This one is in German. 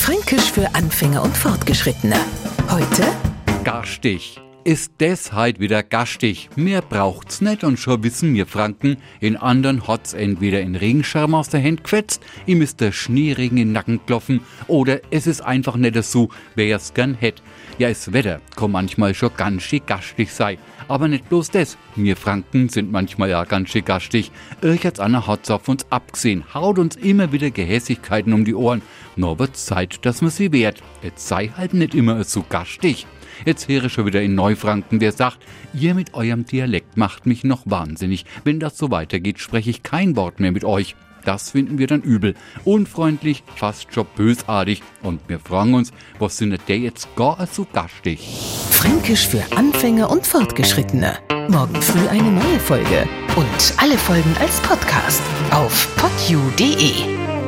Fränkisch für Anfänger und Fortgeschrittene. Heute Garstig. Ist des heit wieder gastig. Mehr braucht's nicht und schon wissen wir Franken, in anderen hat's entweder in Regenschirm aus der Hand quetzt, ihm ist der Schneeregen in den Nacken klopfen oder es ist einfach nicht so, wer es gern hätt. Ja, es Wetter kann manchmal schon ganz schön gastig sein. Aber nicht bloß das. Wir Franken sind manchmal ja ganz schön gastig. Irgendwas Anna hat's auf uns abgesehen, haut uns immer wieder Gehässigkeiten um die Ohren. Nur wird's Zeit, dass man sie wehrt. Jetzt sei halt nicht immer so gastig. Jetzt ich schon wieder in Neufranken, der sagt, ihr mit eurem Dialekt macht mich noch wahnsinnig. Wenn das so weitergeht, spreche ich kein Wort mehr mit euch. Das finden wir dann übel. Unfreundlich, fast schon bösartig. Und wir fragen uns, was sind der jetzt gar so gastig? Fränkisch für Anfänger und Fortgeschrittene. Morgen früh eine neue Folge. Und alle Folgen als Podcast auf podu.de.